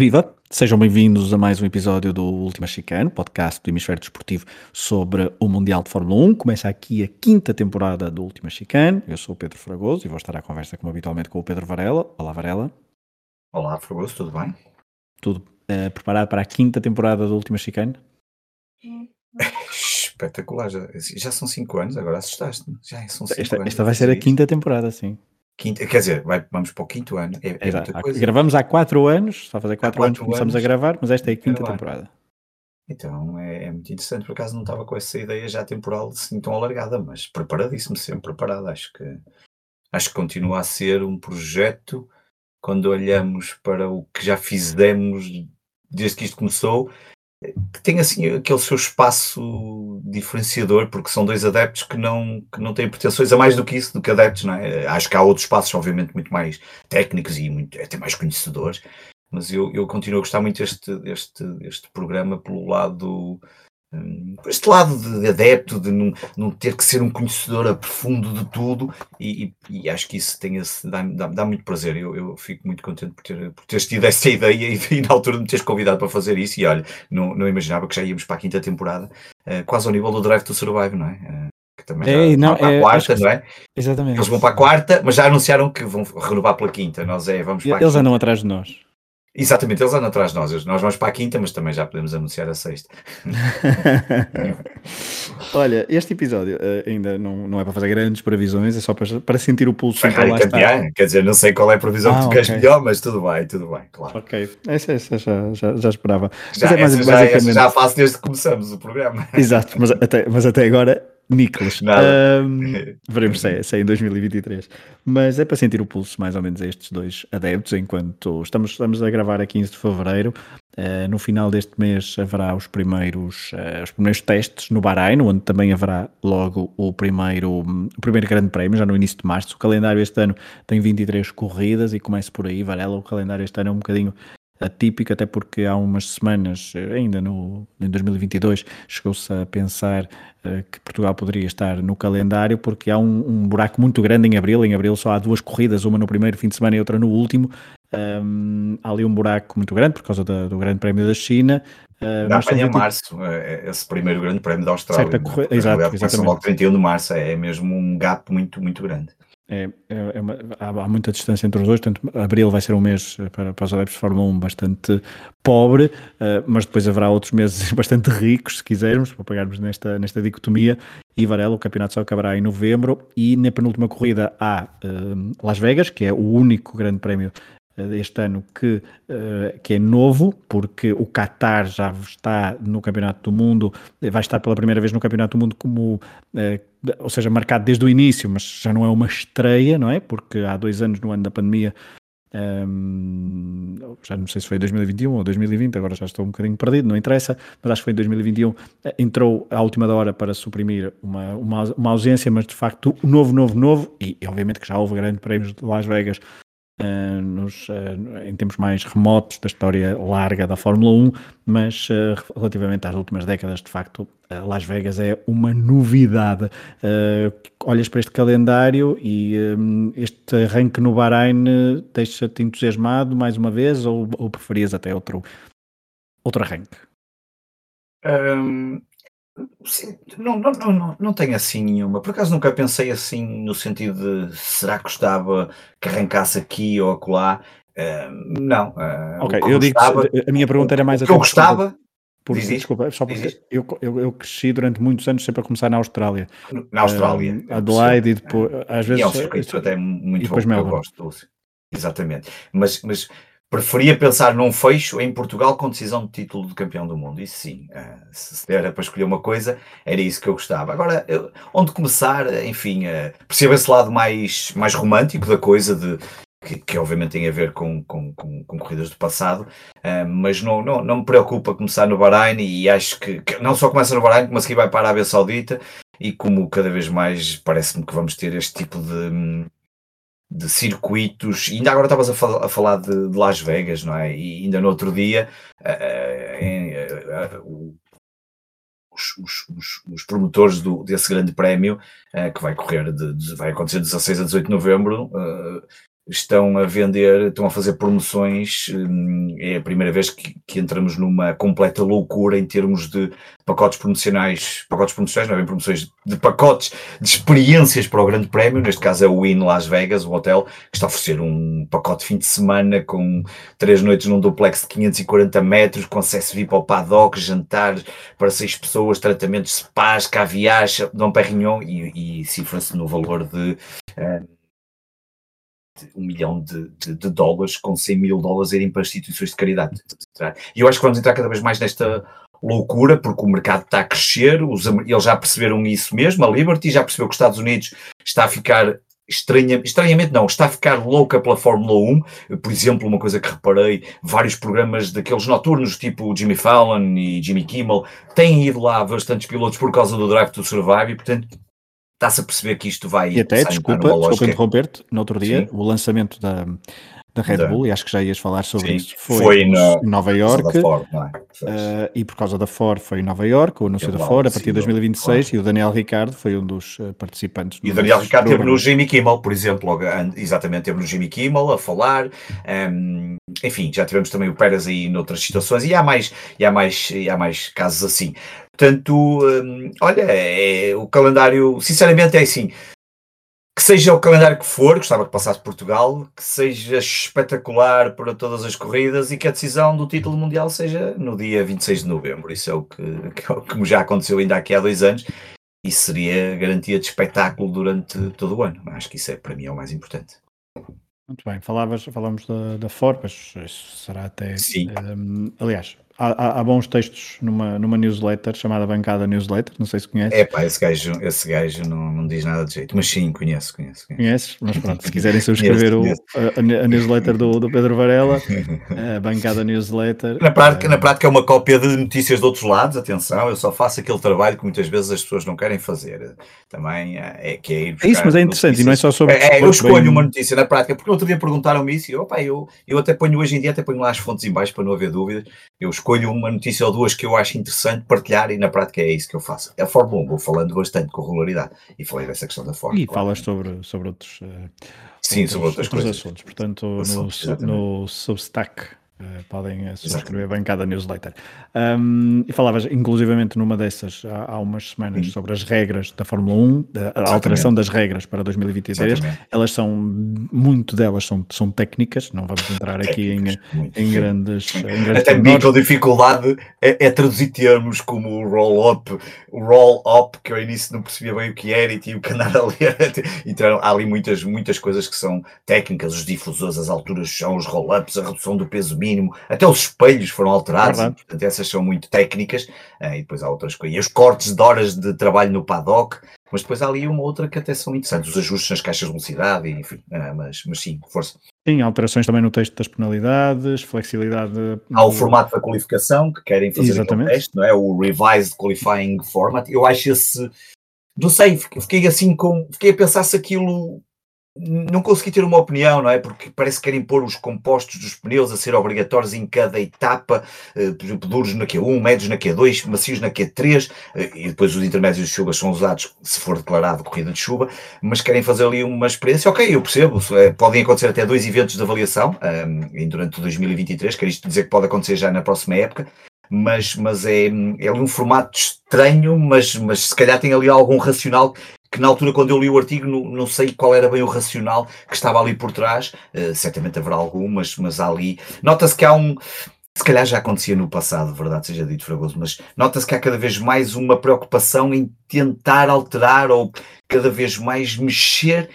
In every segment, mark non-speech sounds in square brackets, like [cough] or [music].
Viva! Sejam bem-vindos a mais um episódio do Última Chicane, podcast do Hemisfério Desportivo sobre o Mundial de Fórmula 1. Começa aqui a quinta temporada do Última Chicane. Eu sou o Pedro Fragoso e vou estar à conversa, como habitualmente, com o Pedro Varela. Olá, Varela. Olá, Fragoso, tudo bem? Tudo uh, preparado para a quinta temporada do Última Chicane? [laughs] Espetacular, já, já, são cinco anos, agora assustaste-me. Já são cinco esta, anos. Esta vai ser a quinta temporada, sim. Quinta, quer dizer, vai, vamos para o quinto ano. É, é muita coisa. Gravamos há quatro anos, só fazer quatro, quatro anos começamos anos, a gravar, mas esta é a quinta temporada. Então é, é, muito interessante, por acaso não estava com essa ideia já temporal assim tão alargada, mas preparadíssimo, sempre preparado. Acho que acho que continua a ser um projeto quando olhamos para o que já fizemos desde que isto começou, que tem assim aquele seu espaço diferenciador, porque são dois adeptos que não, que não têm pretensões a mais do que isso, do que adeptos, não é? Acho que há outros espaços, obviamente, muito mais técnicos e muito, até mais conhecedores, mas eu, eu continuo a gostar muito deste, deste, deste programa pelo lado Hum, este lado de adepto, de não, não, ter que ser um conhecedor a profundo de tudo, e, e, e acho que isso tem esse, dá, dá, dá muito prazer. Eu, eu, fico muito contente por, ter, por teres tido essa ideia e, e, na altura de me teres convidado para fazer isso. E olha, não, não imaginava que já íamos para a quinta temporada, uh, quase ao nível do Drive to Survive, não é? Uh, que também é, não, para a é, quarta, não é? Exatamente. Eles vão para a quarta, mas já anunciaram que vão renovar pela quinta. Nós é, vamos para Eles andam atrás de nós. Exatamente, eles andam atrás de nós. Nós vamos para a quinta, mas também já podemos anunciar a sexta. [laughs] Olha, este episódio uh, ainda não, não é para fazer grandes previsões, é só para, para sentir o pulso. Ferrari campeão, quer dizer, não sei qual é a previsão ah, que tu okay. queres melhor, mas tudo bem, tudo bem, claro. Ok, essa, essa já, já, já, esperava. Já, mas é mais, já, basicamente... já faço desde que começamos o programa. Exato, mas até, mas até agora Nicolas. Um, [laughs] veremos se é, se é, em 2023. Mas é para sentir o pulso, mais ou menos, a estes dois adeptos, enquanto estamos, estamos a gravar a 15 de fevereiro. Uh, no final deste mês haverá os primeiros, uh, os primeiros testes no Bahrein, onde também haverá logo o primeiro, o primeiro grande prémio, já no início de março. O calendário este ano tem 23 corridas e começa por aí, Varela. O calendário este ano é um bocadinho atípico, até porque há umas semanas, ainda no, em 2022, chegou-se a pensar uh, que Portugal poderia estar no calendário, porque há um, um, buraco muito grande em abril. Em abril só há duas corridas, uma no primeiro fim de semana e outra no último. Um, há ali um buraco muito grande por causa da, do Grande Prémio da China. Uh, Dá apanha em março, é, é esse primeiro Grande Prémio da Austrália. Certo, corre... Exato, exatamente. Logo 31 de março, é mesmo um gap muito, muito grande. É, é, é uma, há, muita distância entre os dois, portanto, abril vai ser um mês eh, para, para os adeptos de Fórmula 1 bastante pobre, uh, mas depois haverá outros meses [laughs] bastante ricos, se quisermos, para pegarmos nesta, nesta dicotomia. E Varela, o campeonato só acabará em novembro. E na penúltima corrida há uh, Las Vegas, que é o único grande prémio este ano que, que é novo, porque o Qatar já está no Campeonato do Mundo, vai estar pela primeira vez no Campeonato do Mundo como, ou seja, marcado desde o início, mas já não é uma estreia, não é? Porque há dois anos, no ano da pandemia, um, ehm, já não sei se foi 2021 ou 2020, agora já estou um bocadinho perdido, não interessa, mas acho que foi em 2021, eh, entrou à última hora para suprimir uma, uma, uma ausência, mas de facto novo, novo, novo, e, obviamente que já houve grandes prémios de Las Vegas uh, nos, uh, em tempos mais remotos da história larga da Fórmula 1, mas uh, relativamente às últimas décadas, de facto, Las Vegas é uma novidade. olhas para este calendário e um, este arranque no Bahrein deixa-te entusiasmado mais uma vez ou, ou preferias até outro, outro arranque? Um, Sim, não, não, não, não tenho assim nenhuma. Por acaso nunca pensei assim no sentido de será que gostava que arrancasse aqui ou acolá? Uh, não. Uh, ok, eu digo gostava, a minha pergunta era mais o que eu gostava. Por, diz, desculpa, só porque eu, eu, eu, cresci durante muitos anos sempre a começar na Austrália. Na Austrália. Uh, Adelaide e depois, às vezes. E é um circuito até muito bom que eu gosto. Exatamente. Mas, mas Preferia pensar num fecho em Portugal com decisão de título de campeão do mundo. Isso sim, uh, se era para escolher uma coisa, era isso que eu gostava. Agora, eu, onde começar, enfim, uh, percebo esse lado mais, mais romântico da coisa, de, que, que obviamente tem a ver com, com, com, com corridas do passado, mas não, não, não me preocupa começar no Bahrein e acho que, que não só começa no Bahrein, como a seguir vai para a Arábia Saudita e como cada vez mais parece-me que vamos ter este tipo de hum, de circuitos, e ainda agora estavas a, fal a, falar de, de, Las Vegas, não é? E ainda no outro dia uh, uh, uh, os, os, os, os, promotores do, desse grande prémio, que vai correr, de, de, vai acontecer de 16 a 18 de novembro, estão a vender, estão a fazer promoções. Hum, é a primeira vez que, que, entramos numa completa loucura em termos de pacotes promocionais, pacotes promocionais, não é bem promoções, de pacotes de experiências para o Grande Prémio. Neste caso é o Win Las Vegas, o hotel, que está a oferecer um pacote de fim de semana com três noites num duplex de 540 metros, com acesso VIP ao paddock, jantar para seis pessoas, tratamentos spas, caviar, Dom Perignon e, e cifra-se no valor de. Uh, um milhão de, de, de, dólares com 100 mil dólares irem para instituições de caridade. E eu acho que vamos entrar cada vez mais nesta loucura, porque o mercado está a crescer, os, eles já perceberam isso mesmo, a Liberty já percebeu que os Estados Unidos está a ficar estranha, estranhamente não, está a ficar louca pela Fórmula 1. Por exemplo, uma coisa que reparei, vários programas daqueles noturnos, tipo Jimmy Fallon e Jimmy Kimmel, têm ido lá bastantes pilotos por causa do Drive to Survive e, portanto, está-se a perceber que isto vai. E até, desculpa, desculpa interromper-te, no outro dia, Sim. o lançamento da, da Red Bull, e acho que já ias falar sobre Sim, isso, foi, foi em Nova York, Ford, é? uh, e por causa da Ford foi em Nova York, o anúncio da Ford, a partir de 2026, claro. e o Daniel Ricardo foi um dos uh, participantes. E o Daniel Ricardo esteve no Jimmy Kimmel, por exemplo, exatamente, esteve no Jimmy Kimmel a falar, um, ehm, enfim, já tivemos também o Pérez aí noutras situações, e há mais, e há mais, e há mais casos assim. Portanto, um, olha, é, o calendário, sinceramente, é assim, que seja o calendário que for, gostava que passasse Portugal, que seja espetacular para todas as corridas e que a decisão do título mundial seja no dia 26 de novembro. Isso é o que, [laughs] que, é que já aconteceu ainda aqui há dois anos e seria garantia de espetáculo durante todo o ano. Acho que isso é para mim é o mais importante. Muito bem, falavas, falamos da, da Ford, mas isso será até. Sim. Um, aliás, há, há, bons textos numa, numa newsletter chamada Bancada Newsletter, não sei se conhece. É pá, esse gajo, esse gajo não, não diz nada de jeito, mas sim, conheço, conheço. conheço. Conheces? Mas pronto, se [laughs] quiserem subscrever conheço, o, a, a, newsletter do, do Pedro Varela, a [laughs] Bancada Newsletter. Na prática, é... na prática é uma cópia de notícias de outros lados, atenção, eu só faço aquele trabalho que muitas vezes as pessoas não querem fazer. Também é, é que é ir É isso, mas é interessante notícias. e não é só sobre. É, é eu escolho bem... uma notícia na prática, porque outro dia perguntaram-me isso e eu, opa, eu, eu até ponho hoje em dia, até ponho lá as fontes em baixo para não haver dúvidas. Eu escolho uma notícia ou duas que eu acho interessante partilhar e na prática é isso que eu faço. É a Fórmula 1, vou falando bastante com regularidade e falei dessa questão da Fórmula E claro. falas sobre, sobre outros, uh, Sim, outros, sobre outras outros coisas. assuntos, portanto no, no Substack Uh, podem uh, subscrever bem cada newsletter. Um, e falavas, inclusivamente, numa dessas há, há umas semanas Sim. sobre as regras da Fórmula 1, a, alteração das regras para 2023. Exatamente. Elas são, muito delas são, são técnicas, não vamos entrar aqui em, em, grandes. Em grandes Até mim com dificuldade é, é, traduzir termos como o roll-up, o roll-up, que eu ao início não percebia bem o que era e tive que andar a ler. Então, há ali muitas, muitas coisas que são técnicas, os difusores, as alturas são os roll-ups, a redução do peso mínimo mínimo, até os espelhos foram alterados, e, portanto essas são muito técnicas, uh, e depois há outras coisas, e os cortes de horas de trabalho no paddock, mas depois há ali uma outra que até são interessantes, os ajustes nas caixas de velocidade, enfim, uh, mas, mas sim, força. Sim, alterações também no texto das penalidades, flexibilidade. Há o formato da qualificação que querem fazer Exatamente. teste, não é? O Revised Qualifying Format. Eu acho esse. Não sei, fiquei assim com. Fiquei a pensar se aquilo não consegui ter uma opinião, não é? Porque parece que querem pôr os compostos dos pneus a ser obrigatórios em cada etapa, eh, por exemplo, duros na Q1, médios na Q2, macios na Q3, eh, e depois os intermédios de chuva são usados se for declarado corrida de chuva, mas querem fazer ali uma experiência. Ok, eu percebo, é, podem acontecer até dois eventos de avaliação um, durante 2023, quer isto dizer que pode acontecer já na próxima época, mas, mas é, é um formato estranho, mas, mas se calhar tem ali algum racional que na altura, quando eu li o artigo, não, não sei qual era bem o racional que estava ali por trás. Uh, certamente haverá algumas, mas ali. Nota-se que há um. Se calhar já acontecia no passado, verdade seja dito, Fragoso, mas nota-se que há cada vez mais uma preocupação em tentar alterar ou cada vez mais mexer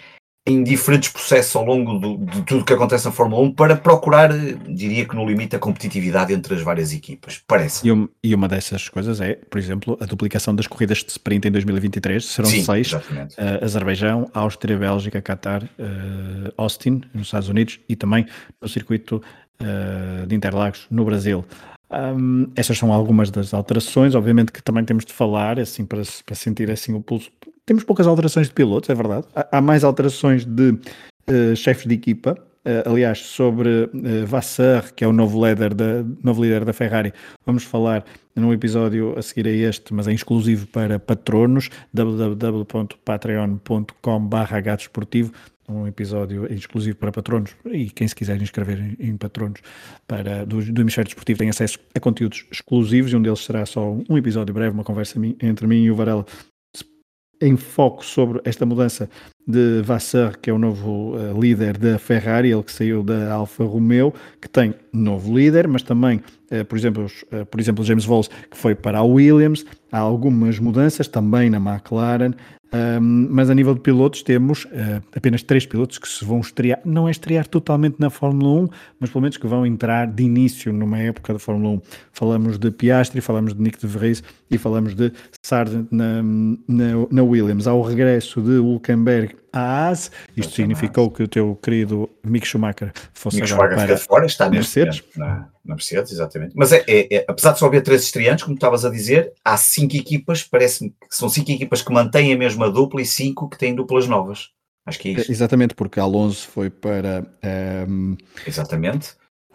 em diferentes processos ao longo do, de tudo que acontece na Fórmula 1 para procurar, diria que no limite, a competitividade entre as várias equipas. Parece. E, um, e uma dessas coisas é, por exemplo, a duplicação das corridas de sprint em 2023. Serão Sim, seis: uh, Azerbaijão, Áustria, Bélgica, Qatar, uh, Austin, nos Estados Unidos e também no circuito uh, de Interlagos, no Brasil. Um, essas são algumas das alterações, obviamente que também temos de falar, assim, para, para sentir assim o pulso temos poucas alterações de pilotos, é verdade. Há, há mais alterações de uh, chefes de equipa. Uh, aliás, sobre uh, Vassar, que é o novo líder, da, novo líder da Ferrari, vamos falar num episódio a seguir a este, mas é exclusivo para patronos, www.patreon.com.br desportivo um episódio exclusivo para patronos e quem se quiser inscrever em, em patronos para, do, do Hemisfério Desportivo tem acesso a conteúdos exclusivos e um deles será só um episódio breve, uma conversa entre mim e o Varela em foco sobre esta mudança de Vassar, que é o novo uh, líder da Ferrari, ele que saiu da Alfa Romeo, que tem novo líder, mas também, uh, por, exemplo, uh, por exemplo, James Walls, que foi para a Williams, há algumas mudanças também na McLaren, um, mas a nível de pilotos temos uh, apenas três pilotos que se vão estrear, não é estrear totalmente na Fórmula 1, mas pelo menos que vão entrar de início numa época da Fórmula 1. Falamos de Piastri, falamos de Nick de Vries e falamos de Sargent na, na, na Williams. Ao regresso de Hulkenberg à AS, isto significou que o teu querido Mick Schumacher fosse Mick Schumacher para fora, está Mercedes. Na, na Mercedes, exatamente. Mas é, é, é, apesar de só haver três estreantes, como estavas a dizer, há cinco equipas, parece-me que são cinco equipas que mantêm a mesma dupla e cinco que têm duplas novas. Acho que é isso. Exatamente, porque Alonso foi para. Um... Ehm,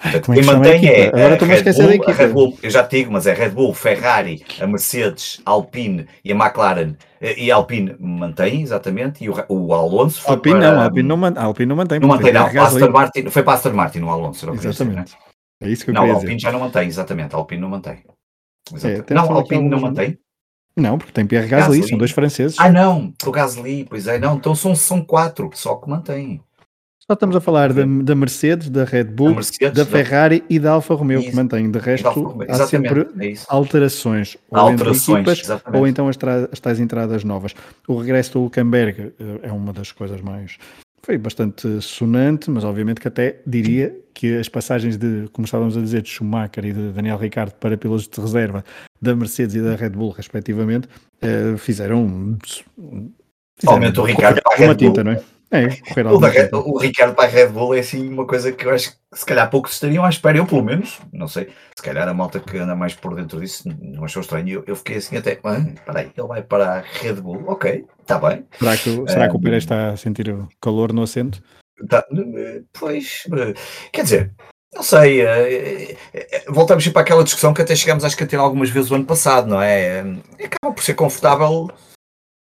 exatamente. Portanto, é quem mantém é Agora a, Red Bull, a Red Bull, eu já te digo, mas é Red Bull, Ferrari, a Mercedes, Alpine e a McLaren. E a Alpine mantém, exatamente, e o, o Alonso foi Alpine para... não, Alpine não, man, Alpine não mantém. Não mantém, não. Aston Martin, foi para Aston Martin o Alonso. Não exatamente. Dizer, é isso que eu Não, a Alpine dizer. já não mantém, exatamente. A Alpine não mantém. É, não, a Alpine não mantém. Não, porque tem Pierre Gasly, Gasly, são dois franceses. Ah, não, o Gasly, pois é, não, então são, são quatro só que mantêm. Só estamos a falar da, da Mercedes, da Red Bull, Mercedes, da Ferrari e da Alfa Romeo isso. que mantém. De resto, há sempre é alterações. Ou alterações, equipas, ou então as, as tais entradas novas. O regresso do Hulkenberg eh, é uma das coisas mais foi bastante sonante, mas obviamente que até diria que as passagens de, como estávamos a dizer, de Schumacher e de Daniel Ricciardo para pilotos de reserva da Mercedes e da Red Bull, respectivamente, uh, fizeram, fizeram. Aumentou o Ricardo para a Red Bull. Tinta, não é? É, o, da, o, Ricardo para a Red Bull é assim uma coisa que eu acho que se calhar poucos estariam à espera, eu pelo menos, não sei, se calhar a malta que anda mais por dentro disso não achou estranho. Eu, eu fiquei assim até, ah, peraí, ele vai para a Red Bull, ok, está bem. Será que, será que o Pérez está a sentir calor no assento? Tá, pois, quer dizer, não sei, eh, eh, voltamos para aquela discussão que até chegámos acho que a ter algumas vezes o ano passado, não é? Acaba por ser confortável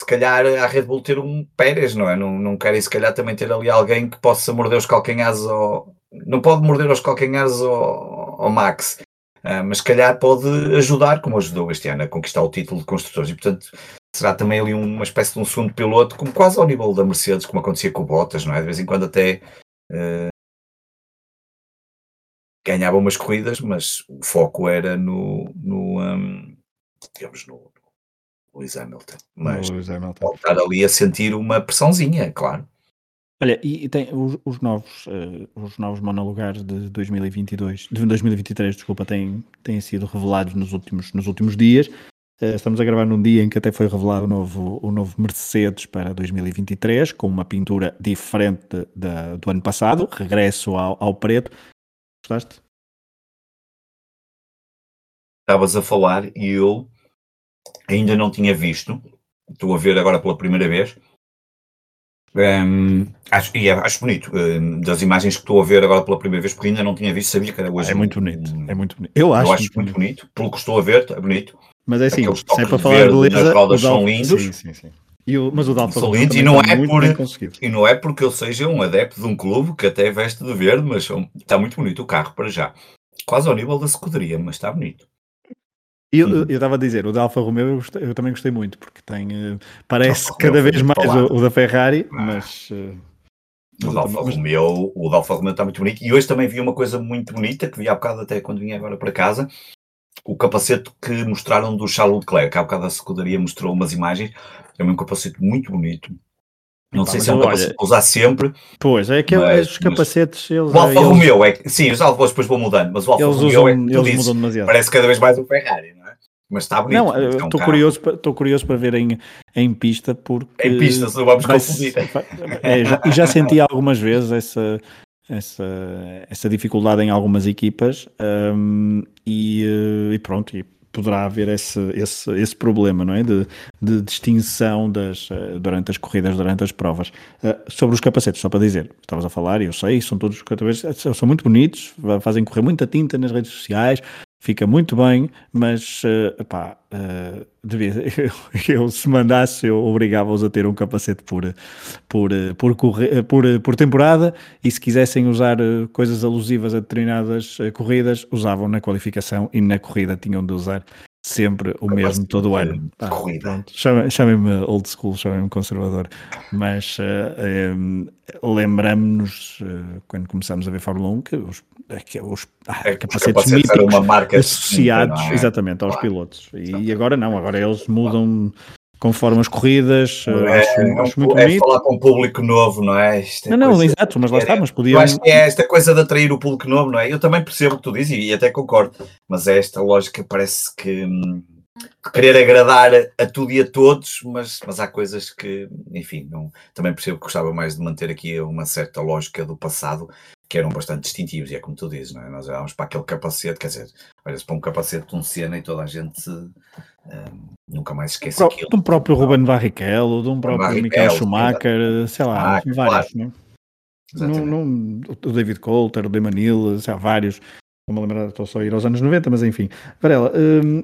se calhar a Red Bull ter um Pérez, não é? Não, não querem se calhar também ter ali alguém que possa morder os calcanhares ao... Não pode morder os calcanhares ao, ao Max, uh, mas se calhar pode ajudar, como ajudou este ano, a conquistar o título de construtores. E portanto será também ali uma espécie de um segundo piloto, como quase ao nível da Mercedes, como acontecia com o Bottas, não é? De vez em quando até... Uh, ganhava umas corridas, mas o foco era no, no um, digamos, no, Lewis Hamilton. Mas Lewis Hamilton. pode estar ali a sentir uma pressãozinha, claro. Olha, e, tem os, os novos, uh, os novos monolugares de 2022, de 2023, desculpa, têm, têm sido revelados nos últimos, nos últimos dias. Uh, estamos a gravar num dia em que até foi revelado o novo, o novo Mercedes para 2023, com uma pintura diferente da, do ano passado, regresso ao, ao preto. Gostaste? Estavas a falar e eu ainda não tinha visto, estou a ver agora pela primeira vez. Um, acho, e é, acho bonito um, das imagens que estou a ver agora pela primeira vez, porque ainda não tinha visto, sabia que era hoje. É muito bonito, um, é muito bonito. Eu acho, eu acho muito, bonito. bonito. pelo que estou a ver, é bonito. Mas é assim, se é para falar de beleza, as rodas são lindos. Sim, sim, sim. E o, mas o Dalfa são lindos e não, é por, e não é porque eu seja um adepto de um clube que até veste de verde, mas está muito bonito o carro para já. Quase ao nível da escuderia, mas está bonito. Eu uhum. estava a dizer, o da Alfa Romeo eu, gostei, eu, também gostei muito, porque tem, uh, parece cada vez mais o, o, da Ferrari, ah. mas... Uh, o da Alfa Romeo, o da Alfa Romeo está muito bonito. E hoje também vi uma coisa muito bonita, que vi há bocado até quando vim agora para casa, o capacete que mostraram do Charles Leclerc, há bocado a secundaria mostrou umas imagens, é um capacete muito bonito, não sei se é um capacete para usar sempre. Pois, é que mas, os capacetes. Eles, o Alfa eles, Romeo é Sim, os Alfa depois vão mudando, mas o Alfa Romeo usam, é que tu dizes, parece cada vez mais um Ferrari, não é? Mas está bonito. Não, estou é curioso, estou curioso para ver em, em pista, porque. Em pista, se não vamos confundir. É, já, e já senti algumas vezes essa, essa, essa dificuldade em algumas equipas, um, e, eh, e pronto. E, poderá haver esse, esse, esse problema, não é? De, de distinção das, eh, durante as corridas, durante as provas. Uh, sobre os capacetes, só para dizer, estavas a falar, e eu sei, são todos são muito bonitos, fazem correr muita tinta nas redes sociais, fica muito bem, mas uh, pá, uh, devia, eu, [laughs] eu, se mandasse eu obrigava-os a ter um capacete por, por, por, por, por temporada e se quisessem usar coisas alusivas a determinadas corridas, usavam na qualificação e na corrida tinham de usar sempre o mesmo todo o ano. Ah, Chamem-me old school, chamem-me conservador, mas uh, um, lembramos-nos uh, quando começámos a ver Fórmula 1 que os, que os, ah, é, capacetes míticos uma marca associados é? exatamente aos claro. pilotos e, e agora não, agora eles mudam conforme as corridas. É, acho, é, acho muito é bonito. falar com um público novo, não é? é não, não, coisa, exato, mas lá está, mas podia. acho que é esta coisa de atrair o público novo, não é? Eu também percebo o que tu dizes e até concordo, mas é esta lógica, parece que. Hum, querer agradar a tudo e a todos, mas, mas há coisas que, enfim, não, também percebo que gostava mais de manter aqui uma certa lógica do passado, que eram bastante distintivos, e é como tu dizes, não é? Nós olhávamos para aquele capacete, quer dizer, olha-se para um capacete de um Senna e toda a gente um, nunca mais esquece Pro, aquilo. De um próprio Ruben Barrichello, de um próprio Barrichello, Michael Schumacher, sei lá, ah, vários, claro. não, não, não, o David Coulter, o Damon Hill, sei lá, vários. Não me lembrar, estou só a ir aos anos 90, mas enfim. Varela, um,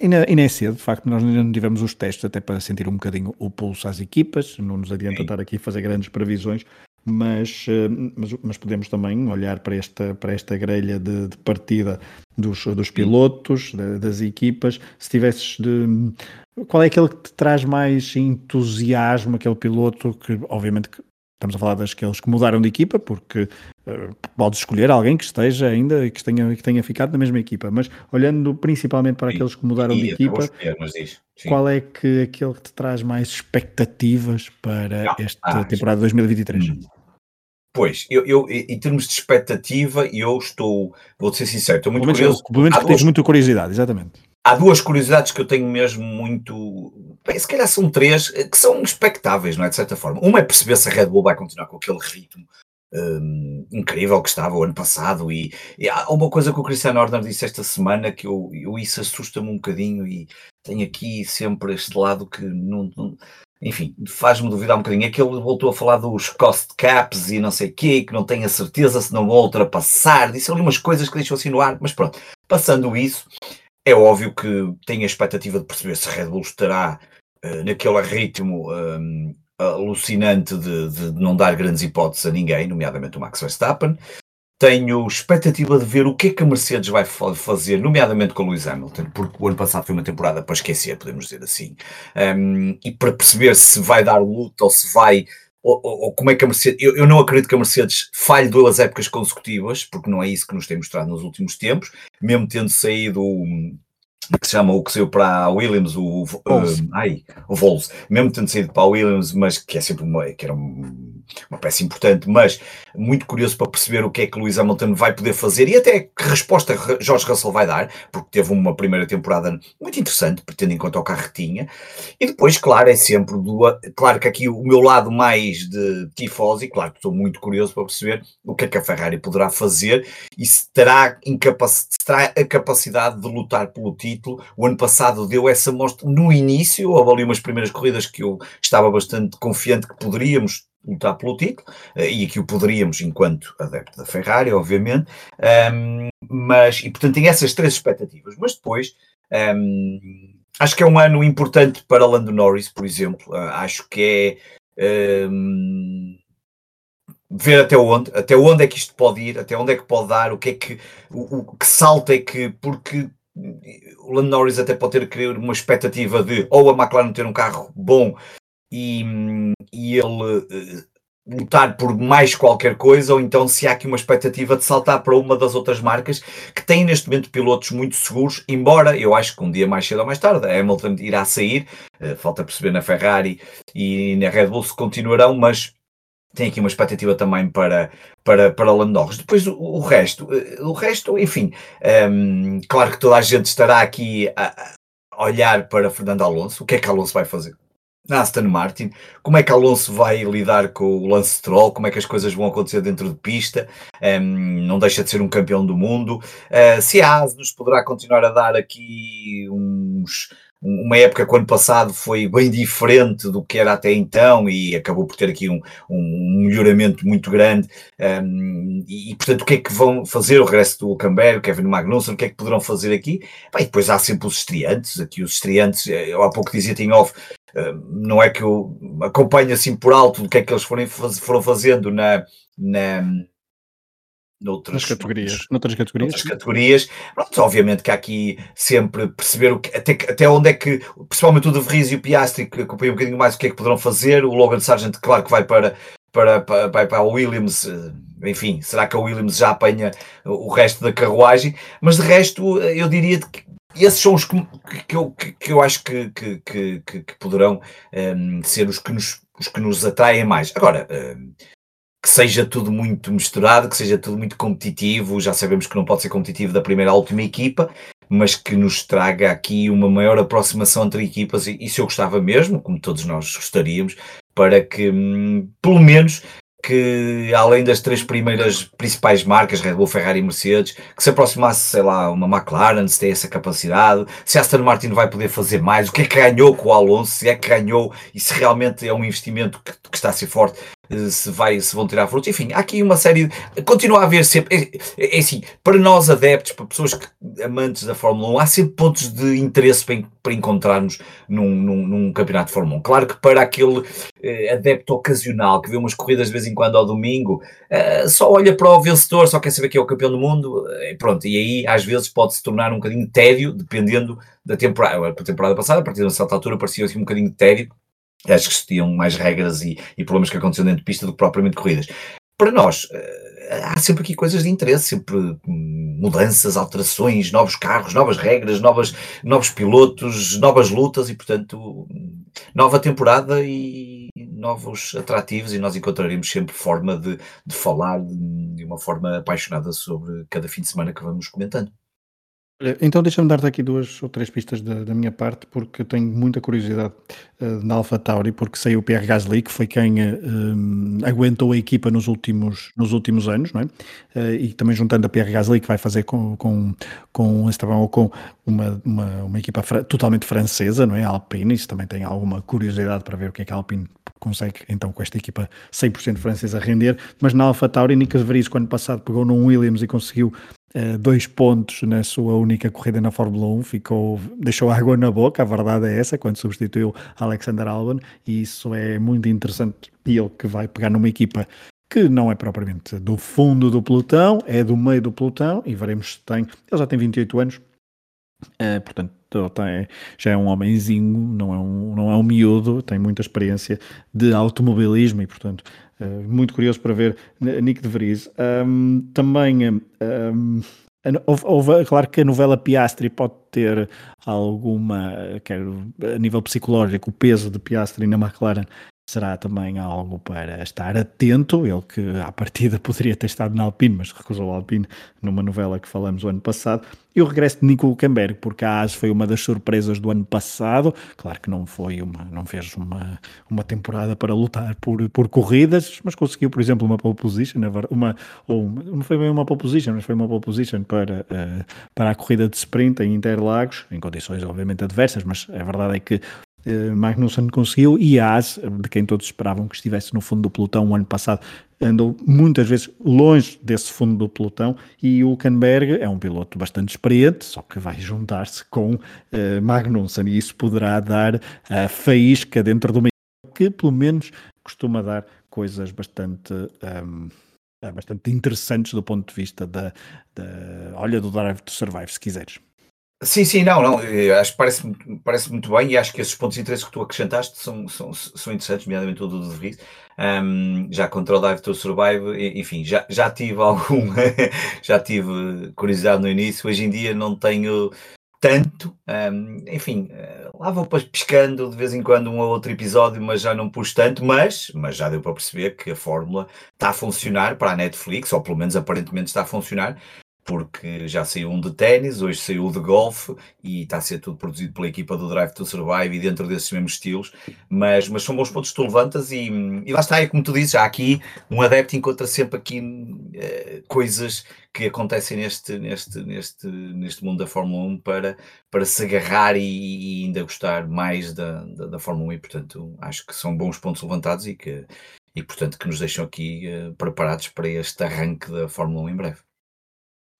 ainda, ainda é cedo, de facto, nós ainda não tivemos os testes até para sentir um bocadinho o pulso às equipas, não nos adianta Sim. estar aqui a fazer grandes previsões, mas, eh, mas, mas, podemos também olhar para esta, para esta grelha de, de partida dos, dos pilotos, das equipas. Se tivesses de. Qual é aquele que te traz mais entusiasmo, aquele piloto que, obviamente, estamos a falar daqueles que mudaram de equipa, porque uh, podes escolher alguém que esteja ainda e que tenha, que tenha ficado na mesma equipa, mas olhando principalmente para aqueles que mudaram de equipa, qual é que aquele que te traz mais expectativas para ah, esta ah, temporada de 2023? Hum. Pois, eu, eu, em termos de expectativa, eu estou, vou ser sincero, estou muito curioso. Pelo menos que tens muita curiosidade, exatamente. Há duas curiosidades que eu tenho mesmo muito. Bem, se calhar são três, eh, que são expectáveis, não é? De certa forma. Uma é perceber se a Red Bull vai continuar com aquele ritmo um, incrível que estava o ano passado. E, e, há uma coisa que o Cristiano Horner disse esta semana que eu, eu isso assusta-me um bocadinho e tenho aqui sempre este lado que não, não enfim, faz-me duvidar um bocadinho. É que ele voltou a falar dos cost caps e não sei o quê, que não tenho a certeza se não vou ultrapassar. Disse ali umas coisas que deixou assim no ar, mas pronto. Passando isso, é óbvio que tenho a expectativa de perceber se Red Bull estará naquele ritmo um, alucinante de, de, não dar grandes hipóteses a ninguém, nomeadamente o Max Verstappen tenho expectativa de ver o que é que a Mercedes vai fazer, nomeadamente com o Lewis Hamilton, porque o ano passado foi uma temporada para esquecer, podemos dizer assim, um, e para perceber se vai dar luta ou se vai. Ou, ou, ou como é que a Mercedes. Eu, eu, não acredito que a Mercedes falhe duas épocas consecutivas, porque não é isso que nos tem mostrado nos últimos tempos, mesmo tendo saído que se chama o que saiu para a Williams, o, o, ai, o Vols, mesmo tendo saído para a Williams, mas que é sempre uma, que era um, uma peça importante, mas muito curioso para perceber o que é que Lewis Hamilton vai poder fazer e até que resposta Jorge Russell vai dar, porque teve uma primeira temporada muito interessante, tendo em conta o carro tinha, e depois, claro, é sempre do, claro que aqui o meu lado mais de tifosi, claro que estou muito curioso para perceber o que é que a Ferrari poderá fazer e se terá, se terá a capacidade de lutar pelo título título. O ano passado deu essa mostra no início, houve ali umas primeiras corridas que eu estava bastante confiante que poderíamos lutar pelo título, eh, e aqui o poderíamos enquanto adepto da Ferrari, obviamente, um, mas, e portanto tem essas três expectativas, mas depois um, acho que é um ano importante para Lando Norris, por exemplo, uh, acho que é um, ver até onde, até onde é que isto pode ir, até onde é que pode dar, o que é que, o, o que salta é que, porque o Lando Norris até pode ter criado uma expectativa de ou a McLaren ter um carro bom e, e ele uh, lutar por mais qualquer coisa, ou então se há aqui uma expectativa de saltar para uma das outras marcas que têm neste momento pilotos muito seguros, embora eu acho que um dia mais cedo ou mais tarde a Hamilton irá sair, uh, falta perceber na Ferrari e na Red Bull se continuarão, mas tem aqui uma expectativa também para, para, para Lando. Depois o, o, resto, eh, o resto, enfim, um, ehm, claro que toda a gente estará aqui a, a, olhar para Fernando Alonso, o que é que Alonso vai fazer na Aston Martin, como é que Alonso vai lidar com o Lance Stroll, como é que as coisas vão acontecer dentro de pista, um, ehm, não deixa de ser um campeão do mundo, uh, se a AS nos poderá continuar a dar aqui uns uma época que o ano passado foi bem diferente do que era até então e acabou por ter aqui um, um melhoramento muito grande. Um, e, e, portanto, o que é que vão fazer? O regresso do Hulkenberg, Kevin Magnussen, o que é que poderão fazer aqui? Bem, depois há sempre os estreantes, aqui os estreantes, eh, eu há pouco dizia em off, não é que eu acompanho assim por alto o que é que eles foram, foram fazendo na, na noutras Nas categorias. Noutras categorias. Noutras categorias. Pronto, obviamente que há aqui sempre perceber o que, até, até onde é que, principalmente o De Vries e o Piastri, que acompanham um bocadinho mais o que é que poderão fazer. O Logan Sargent, claro que vai para, para, para, vai para a Williams. Eh, enfim, será que a Williams já apanha o resto da carruagem? Mas de resto, eu diria que esses são os que, que, eu, que eu acho que, que, que, que poderão um, ser os que, nos, os que nos atraem mais. Agora, um, que seja tudo muito misturado, que seja tudo muito competitivo. Já sabemos que não pode ser competitivo da primeira à última equipa, mas que nos traga aqui uma maior aproximação entre equipas. E isso eu gostava mesmo, como todos nós gostaríamos, para que, hum, pelo menos, que além das três primeiras principais marcas, Red Bull, Ferrari e Mercedes, que se aproximasse, sei lá, uma McLaren, se tem essa capacidade, se Aston Martin vai poder fazer mais, o que é que ganhou com o Alonso, se é que ganhou e se realmente é um investimento que, que está a ser forte se, vai, se vão tirar frutos. Enfim, há aqui uma série. De, continua a haver sempre. É, é, é, assim, para nós adeptos, para pessoas que, amantes da Fórmula 1, há sempre pontos de interesse para, para encontrarmos num, num, num, campeonato de Fórmula 1. Claro que para aquele eh, adepto ocasional que vê umas corridas de vez em quando ao domingo, eh, só olha para o vencedor, só quer saber quem é o campeão do mundo, eh, pronto. E aí às vezes pode se tornar um bocadinho tédio, dependendo da temporada. A temporada passada, a partir de uma certa altura, parecia assim um bocadinho tédio acho que tinham mais regras e, e, problemas que aconteciam dentro de pista do que propriamente corridas. Para nós, eh, há sempre aqui coisas de interesse, sempre hum, mudanças, alterações, novos carros, novas regras, novas, novos pilotos, novas lutas e, portanto, nova temporada e novos atrativos e nós encontraremos sempre forma de, de falar de uma forma apaixonada sobre cada fim de semana que vamos comentando. Então deixa-me dar-te aqui duas ou três pistas da, da minha parte, porque tenho muita curiosidade uh, na Alpha Tauri, porque saiu o Pierre Gasly, que foi quem uh, aguentou a equipa nos últimos, nos últimos anos, não é? Uh, e também juntando a Pierre Gasly, que vai fazer com, com, com Esteban Ocon uma, uma, uma equipa fra totalmente francesa, não é? A Alpine, isso também tem alguma curiosidade para ver o que é que a Alpine consegue, então, com esta equipa 100% francesa render, mas na Alpha Tauri, Nico de Vries, ano passado, pegou num Williams e conseguiu uh, dois pontos na sua única corrida na Fórmula 1, ficou, deixou água na boca, a verdade é essa, quando substituiu Alexander Albon, e isso é muito interessante, e ele que vai pegar numa equipa que não é propriamente do fundo do pelotão, é do meio do pelotão, e veremos se tem, ele já tem 28 anos, uh, portanto tem, já é um homenzinho, não é um, não é um miúdo, tem muita experiência de automobilismo e, portanto, uh, muito curioso para ver Nick de Vries. Um, também, um, houve, houve, claro que a novela Piastri pode ter alguma, quero, a nível psicológico, o peso de Piastri na McLaren será também algo para estar atento. Ele que à partida [laughs] poderia ter estado na Alpine, mas recusou a Alpine numa novela que falamos o ano passado. E o regresso de Nico Hulkenberg, porque a AS foi uma das surpresas do ano passado. Claro que não foi uma, não fez uma, uma temporada para lutar por, por corridas, mas conseguiu, por exemplo, uma pole position, uma, ou não foi bem uma pole position, mas foi uma pole position para, uh, para a corrida de sprint em Interlagos, em condições obviamente adversas, mas a verdade é que Magnussen conseguiu e Haas, de quem todos esperavam que estivesse no fundo do pelotão o ano passado, andou muitas vezes longe desse fundo do pelotão e o Hulkenberg é um piloto bastante experiente, só que vai juntar-se com uh, Magnussen e isso poderá dar a faísca dentro do meio que pelo menos costuma dar coisas bastante um, ehm, bastante interessantes do ponto de vista da, da olha do Drive to Survive, se quiseres. Sim, sim, não, não, acho que parece, parece muito bem e acho que esses pontos de interesse que tu acrescentaste são, são, são interessantes, nomeadamente o do De Vries. Um, já contra o Dive to Survive, enfim, já, já tive [laughs] algum, já tive curiosidade no início, hoje em dia não tenho tanto, um, enfim, eh, lá vou pescando de vez em quando um ou outro episódio, mas já não pus tanto, mas, mas já deu para perceber que a fórmula está a funcionar para a Netflix, ou pelo menos aparentemente está a funcionar, porque já saiu um de ténis, hoje saiu de golfe e está a ser tudo produzido pela equipa do Drive to Survive e dentro desses mesmos estilos, mas, mas são bons pontos que tu levantas e, e lá está, é como tu dizes, há aqui um adepto encontra sempre aqui uh, coisas que acontecem neste, neste, neste, neste mundo da Fórmula 1 para, para se agarrar e, e ainda gostar mais da, da, da, Fórmula 1 e portanto acho que são bons pontos levantados e que, e portanto que nos deixam aqui uh, preparados para este arranque da Fórmula 1 em breve.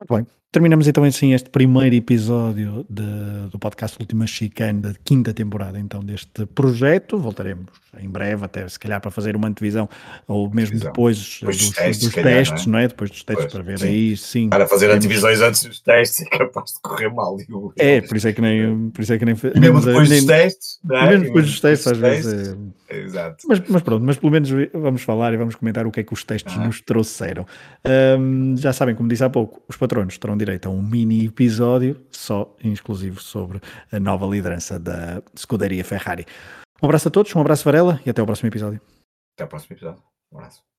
Muito bem. Terminamos então assim este primeiro episódio de, do podcast Última Chicane da quinta temporada então deste projeto. Voltaremos em breve, até se calhar para fazer uma antevisão, ou mesmo depois, depois, dos, testes, dos calhar, testes não, é? não, é? Depois dos testes, pois, para ver sim. aí, sim. Para fazer temos... antevisões antes dos testes é capaz de correr mal. Digo. É, por isso é que nem. Por isso é que nem mesmo depois nem, dos testes, não é? Mesmo depois dos testes, às vezes. É... Exato. Mas, mas, pronto, mas pelo menos vamos falar e vamos comentar o que é que os testes ah. nos trouxeram. Um, já sabem, como disse há pouco, os patronos terão direito a um mini episódio só exclusivo sobre a nova liderança da escuderia Ferrari. Um abraço a todos, um abraço Varela e até o próximo episódio. Até o próximo episódio. Um abraço.